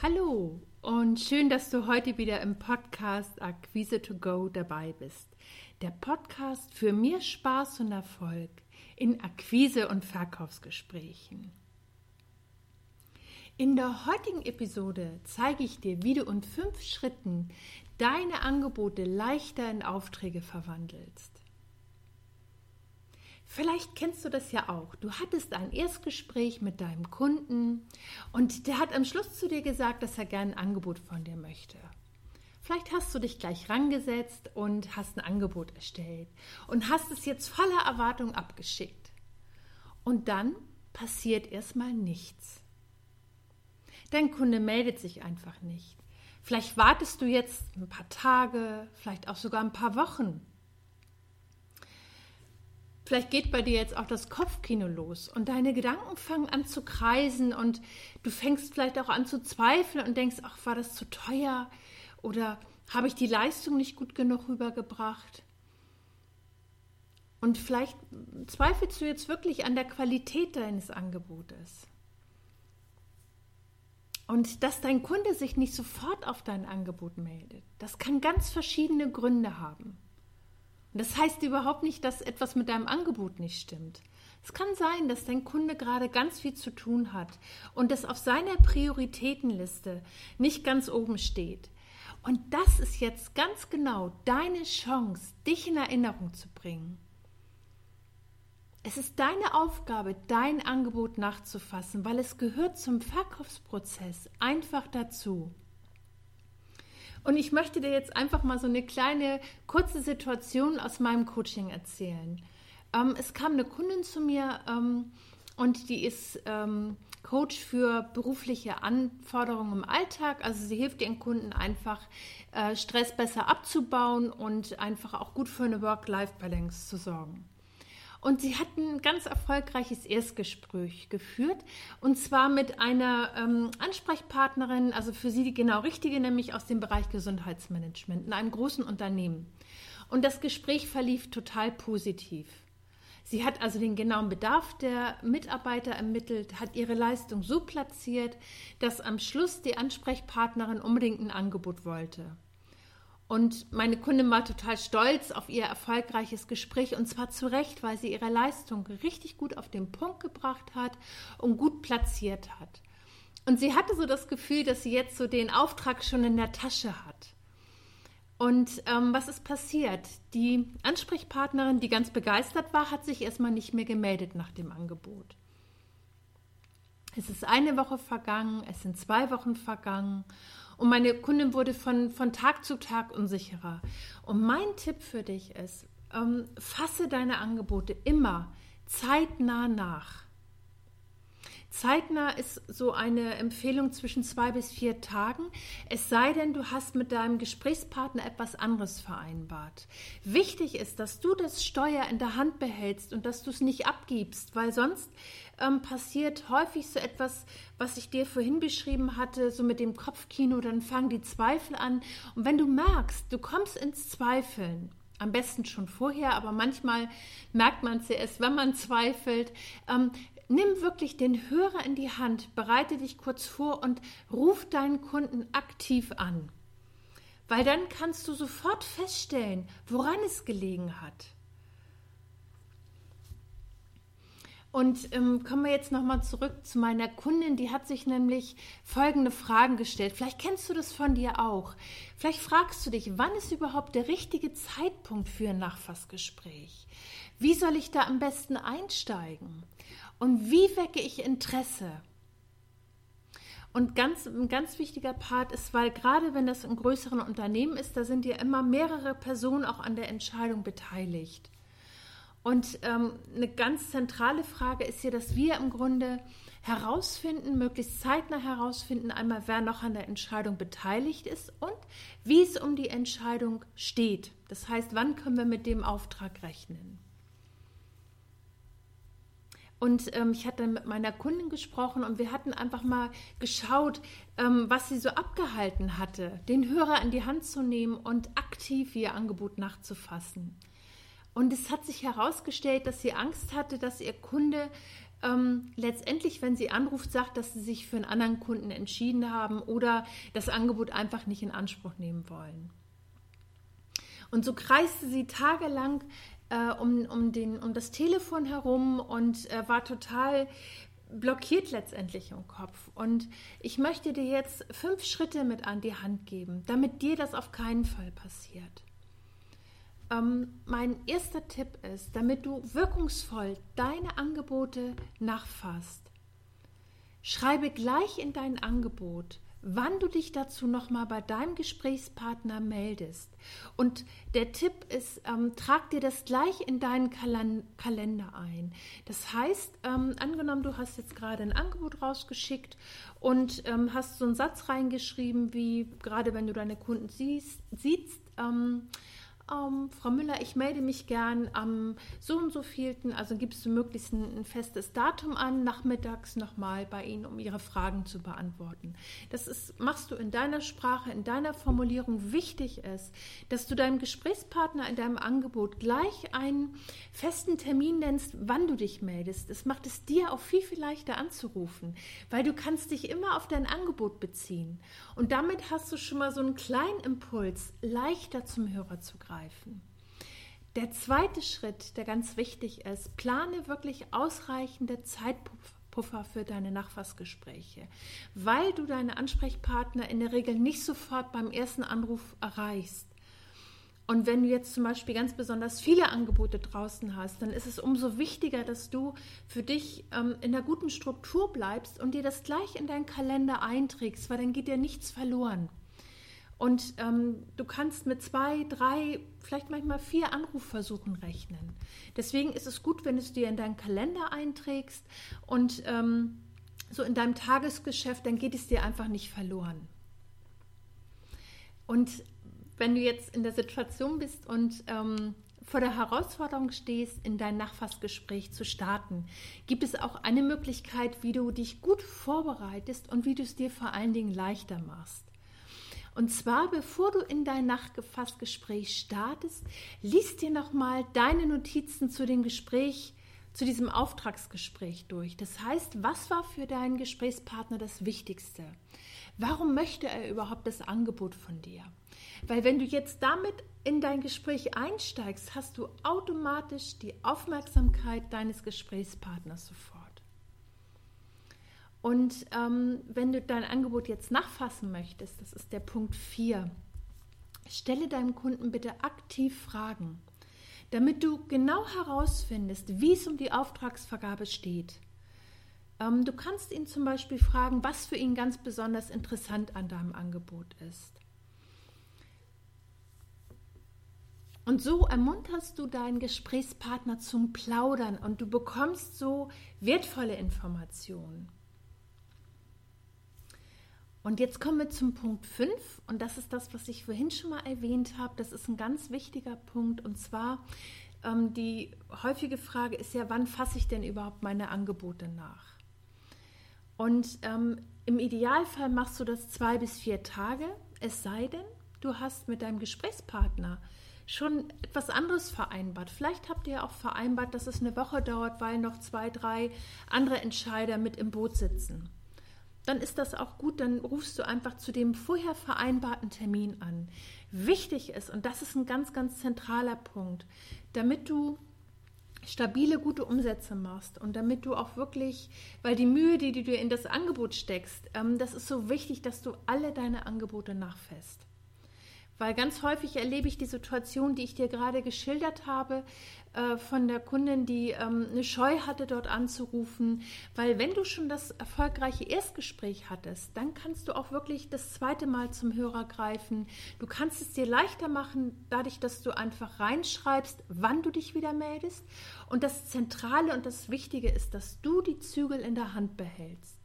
Hallo und schön, dass du heute wieder im Podcast Akquise to Go dabei bist. Der Podcast für mehr Spaß und Erfolg in Akquise- und Verkaufsgesprächen. In der heutigen Episode zeige ich dir, wie du in fünf Schritten deine Angebote leichter in Aufträge verwandelst. Vielleicht kennst du das ja auch. Du hattest ein Erstgespräch mit deinem Kunden und der hat am Schluss zu dir gesagt, dass er gerne ein Angebot von dir möchte. Vielleicht hast du dich gleich rangesetzt und hast ein Angebot erstellt und hast es jetzt voller Erwartung abgeschickt. Und dann passiert erstmal nichts. Dein Kunde meldet sich einfach nicht. Vielleicht wartest du jetzt ein paar Tage, vielleicht auch sogar ein paar Wochen Vielleicht geht bei dir jetzt auch das Kopfkino los und deine Gedanken fangen an zu kreisen und du fängst vielleicht auch an zu zweifeln und denkst, ach, war das zu teuer oder habe ich die Leistung nicht gut genug rübergebracht? Und vielleicht zweifelst du jetzt wirklich an der Qualität deines Angebotes. Und dass dein Kunde sich nicht sofort auf dein Angebot meldet, das kann ganz verschiedene Gründe haben. Das heißt überhaupt nicht, dass etwas mit deinem Angebot nicht stimmt. Es kann sein, dass dein Kunde gerade ganz viel zu tun hat und das auf seiner Prioritätenliste nicht ganz oben steht. Und das ist jetzt ganz genau deine Chance, dich in Erinnerung zu bringen. Es ist deine Aufgabe, dein Angebot nachzufassen, weil es gehört zum Verkaufsprozess einfach dazu. Und ich möchte dir jetzt einfach mal so eine kleine, kurze Situation aus meinem Coaching erzählen. Ähm, es kam eine Kundin zu mir ähm, und die ist ähm, Coach für berufliche Anforderungen im Alltag. Also sie hilft ihren Kunden einfach, äh, Stress besser abzubauen und einfach auch gut für eine Work-Life-Balance zu sorgen. Und sie hat ein ganz erfolgreiches Erstgespräch geführt. Und zwar mit einer ähm, Ansprechpartnerin, also für sie die genau richtige, nämlich aus dem Bereich Gesundheitsmanagement in einem großen Unternehmen. Und das Gespräch verlief total positiv. Sie hat also den genauen Bedarf der Mitarbeiter ermittelt, hat ihre Leistung so platziert, dass am Schluss die Ansprechpartnerin unbedingt ein Angebot wollte. Und meine Kundin war total stolz auf ihr erfolgreiches Gespräch und zwar zu Recht, weil sie ihre Leistung richtig gut auf den Punkt gebracht hat und gut platziert hat. Und sie hatte so das Gefühl, dass sie jetzt so den Auftrag schon in der Tasche hat. Und ähm, was ist passiert? Die Ansprechpartnerin, die ganz begeistert war, hat sich erstmal nicht mehr gemeldet nach dem Angebot. Es ist eine Woche vergangen, es sind zwei Wochen vergangen und meine Kundin wurde von, von Tag zu Tag unsicherer. Und mein Tipp für dich ist, ähm, fasse deine Angebote immer zeitnah nach. Zeitnah ist so eine Empfehlung zwischen zwei bis vier Tagen, es sei denn, du hast mit deinem Gesprächspartner etwas anderes vereinbart. Wichtig ist, dass du das Steuer in der Hand behältst und dass du es nicht abgibst, weil sonst ähm, passiert häufig so etwas, was ich dir vorhin beschrieben hatte, so mit dem Kopfkino, dann fangen die Zweifel an. Und wenn du merkst, du kommst ins Zweifeln, am besten schon vorher, aber manchmal merkt man es ja erst, wenn man zweifelt. Ähm, nimm wirklich den Hörer in die Hand, bereite dich kurz vor und ruf deinen Kunden aktiv an. Weil dann kannst du sofort feststellen, woran es gelegen hat. Und ähm, kommen wir jetzt nochmal zurück zu meiner Kundin, die hat sich nämlich folgende Fragen gestellt. Vielleicht kennst du das von dir auch. Vielleicht fragst du dich, wann ist überhaupt der richtige Zeitpunkt für ein Nachfassgespräch? Wie soll ich da am besten einsteigen? Und wie wecke ich Interesse? Und ganz, ein ganz wichtiger Part ist, weil gerade wenn das ein größeren Unternehmen ist, da sind ja immer mehrere Personen auch an der Entscheidung beteiligt. Und ähm, eine ganz zentrale Frage ist hier, dass wir im Grunde herausfinden, möglichst zeitnah herausfinden, einmal wer noch an der Entscheidung beteiligt ist und wie es um die Entscheidung steht. Das heißt, wann können wir mit dem Auftrag rechnen? Und ähm, ich hatte mit meiner Kundin gesprochen und wir hatten einfach mal geschaut, ähm, was sie so abgehalten hatte, den Hörer in die Hand zu nehmen und aktiv ihr Angebot nachzufassen. Und es hat sich herausgestellt, dass sie Angst hatte, dass ihr Kunde ähm, letztendlich, wenn sie anruft, sagt, dass sie sich für einen anderen Kunden entschieden haben oder das Angebot einfach nicht in Anspruch nehmen wollen. Und so kreiste sie tagelang äh, um, um, den, um das Telefon herum und äh, war total blockiert letztendlich im Kopf. Und ich möchte dir jetzt fünf Schritte mit an die Hand geben, damit dir das auf keinen Fall passiert. Ähm, mein erster Tipp ist, damit du wirkungsvoll deine Angebote nachfasst, schreibe gleich in dein Angebot, wann du dich dazu nochmal bei deinem Gesprächspartner meldest. Und der Tipp ist, ähm, trag dir das gleich in deinen Kal Kalender ein. Das heißt, ähm, angenommen, du hast jetzt gerade ein Angebot rausgeschickt und ähm, hast so einen Satz reingeschrieben, wie gerade wenn du deine Kunden siehst, siehst ähm, Frau Müller, ich melde mich gern am so und so vielten, also gibst du möglichst ein, ein festes Datum an, nachmittags nochmal bei Ihnen, um Ihre Fragen zu beantworten. Das ist, machst du in deiner Sprache, in deiner Formulierung. Wichtig ist, dass du deinem Gesprächspartner in deinem Angebot gleich einen festen Termin nennst, wann du dich meldest. Das macht es dir auch viel, viel leichter anzurufen, weil du kannst dich immer auf dein Angebot beziehen. Und damit hast du schon mal so einen kleinen Impuls, leichter zum Hörer zu greifen greifen. Der zweite Schritt, der ganz wichtig ist, plane wirklich ausreichende Zeitpuffer für deine Nachfassgespräche, weil du deine Ansprechpartner in der Regel nicht sofort beim ersten Anruf erreichst. Und wenn du jetzt zum Beispiel ganz besonders viele Angebote draußen hast, dann ist es umso wichtiger, dass du für dich ähm, in einer guten Struktur bleibst und dir das gleich in deinen Kalender einträgst, weil dann geht dir nichts verloren. Und ähm, du kannst mit zwei, drei, vielleicht manchmal vier Anrufversuchen rechnen. Deswegen ist es gut, wenn du es dir in deinen Kalender einträgst und ähm, so in deinem Tagesgeschäft, dann geht es dir einfach nicht verloren. Und wenn du jetzt in der Situation bist und ähm, vor der Herausforderung stehst, in dein Nachfassgespräch zu starten, gibt es auch eine Möglichkeit, wie du dich gut vorbereitest und wie du es dir vor allen Dingen leichter machst. Und zwar, bevor du in dein Nachfassgespräch startest, liest dir nochmal deine Notizen zu dem Gespräch, zu diesem Auftragsgespräch durch. Das heißt, was war für deinen Gesprächspartner das Wichtigste? Warum möchte er überhaupt das Angebot von dir? Weil wenn du jetzt damit in dein Gespräch einsteigst, hast du automatisch die Aufmerksamkeit deines Gesprächspartners sofort. Und ähm, wenn du dein Angebot jetzt nachfassen möchtest, das ist der Punkt 4, stelle deinem Kunden bitte aktiv Fragen, damit du genau herausfindest, wie es um die Auftragsvergabe steht. Ähm, du kannst ihn zum Beispiel fragen, was für ihn ganz besonders interessant an deinem Angebot ist. Und so ermunterst du deinen Gesprächspartner zum Plaudern und du bekommst so wertvolle Informationen. Und jetzt kommen wir zum Punkt 5 und das ist das, was ich vorhin schon mal erwähnt habe. Das ist ein ganz wichtiger Punkt und zwar ähm, die häufige Frage ist ja, wann fasse ich denn überhaupt meine Angebote nach? Und ähm, im Idealfall machst du das zwei bis vier Tage, es sei denn, du hast mit deinem Gesprächspartner schon etwas anderes vereinbart. Vielleicht habt ihr auch vereinbart, dass es eine Woche dauert, weil noch zwei, drei andere Entscheider mit im Boot sitzen dann ist das auch gut, dann rufst du einfach zu dem vorher vereinbarten Termin an. Wichtig ist, und das ist ein ganz, ganz zentraler Punkt, damit du stabile, gute Umsätze machst und damit du auch wirklich, weil die Mühe, die du dir in das Angebot steckst, ähm, das ist so wichtig, dass du alle deine Angebote nachfäst. Weil ganz häufig erlebe ich die Situation, die ich dir gerade geschildert habe, äh, von der Kundin, die ähm, eine Scheu hatte, dort anzurufen. Weil wenn du schon das erfolgreiche Erstgespräch hattest, dann kannst du auch wirklich das zweite Mal zum Hörer greifen. Du kannst es dir leichter machen, dadurch, dass du einfach reinschreibst, wann du dich wieder meldest. Und das Zentrale und das Wichtige ist, dass du die Zügel in der Hand behältst.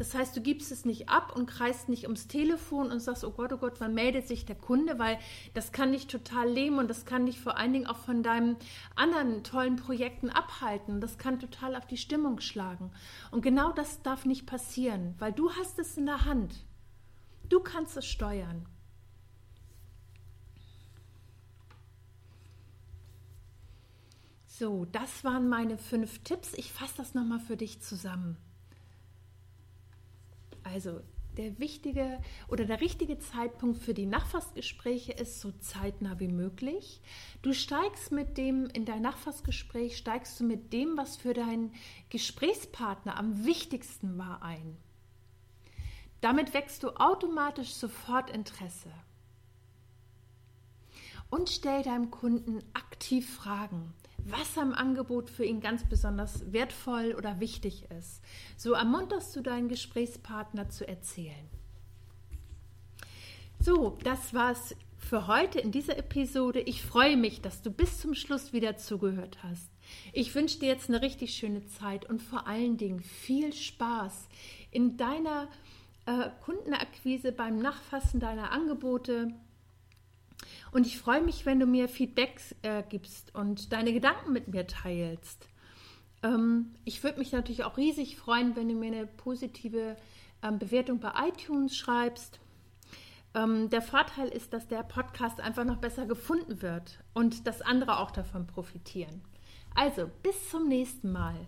Das heißt, du gibst es nicht ab und kreist nicht ums Telefon und sagst, oh Gott, oh Gott, wann meldet sich der Kunde, weil das kann dich total lähmen und das kann dich vor allen Dingen auch von deinen anderen tollen Projekten abhalten. Das kann total auf die Stimmung schlagen. Und genau das darf nicht passieren, weil du hast es in der Hand. Du kannst es steuern. So, das waren meine fünf Tipps. Ich fasse das nochmal für dich zusammen. Also, der wichtige oder der richtige Zeitpunkt für die Nachfassgespräche ist so zeitnah wie möglich. Du steigst mit dem, in dein Nachfassgespräch steigst du mit dem, was für deinen Gesprächspartner am wichtigsten war, ein. Damit wächst du automatisch sofort Interesse. Und stell deinem Kunden aktiv Fragen was am Angebot für ihn ganz besonders wertvoll oder wichtig ist. So ermunterst du deinen Gesprächspartner zu erzählen. So, das war's für heute in dieser Episode. Ich freue mich, dass du bis zum Schluss wieder zugehört hast. Ich wünsche dir jetzt eine richtig schöne Zeit und vor allen Dingen viel Spaß in deiner äh, Kundenakquise beim Nachfassen deiner Angebote und ich freue mich, wenn du mir Feedback äh, gibst und deine Gedanken mit mir teilst. Ähm, ich würde mich natürlich auch riesig freuen, wenn du mir eine positive ähm, Bewertung bei iTunes schreibst. Ähm, der Vorteil ist, dass der Podcast einfach noch besser gefunden wird und dass andere auch davon profitieren. Also, bis zum nächsten Mal.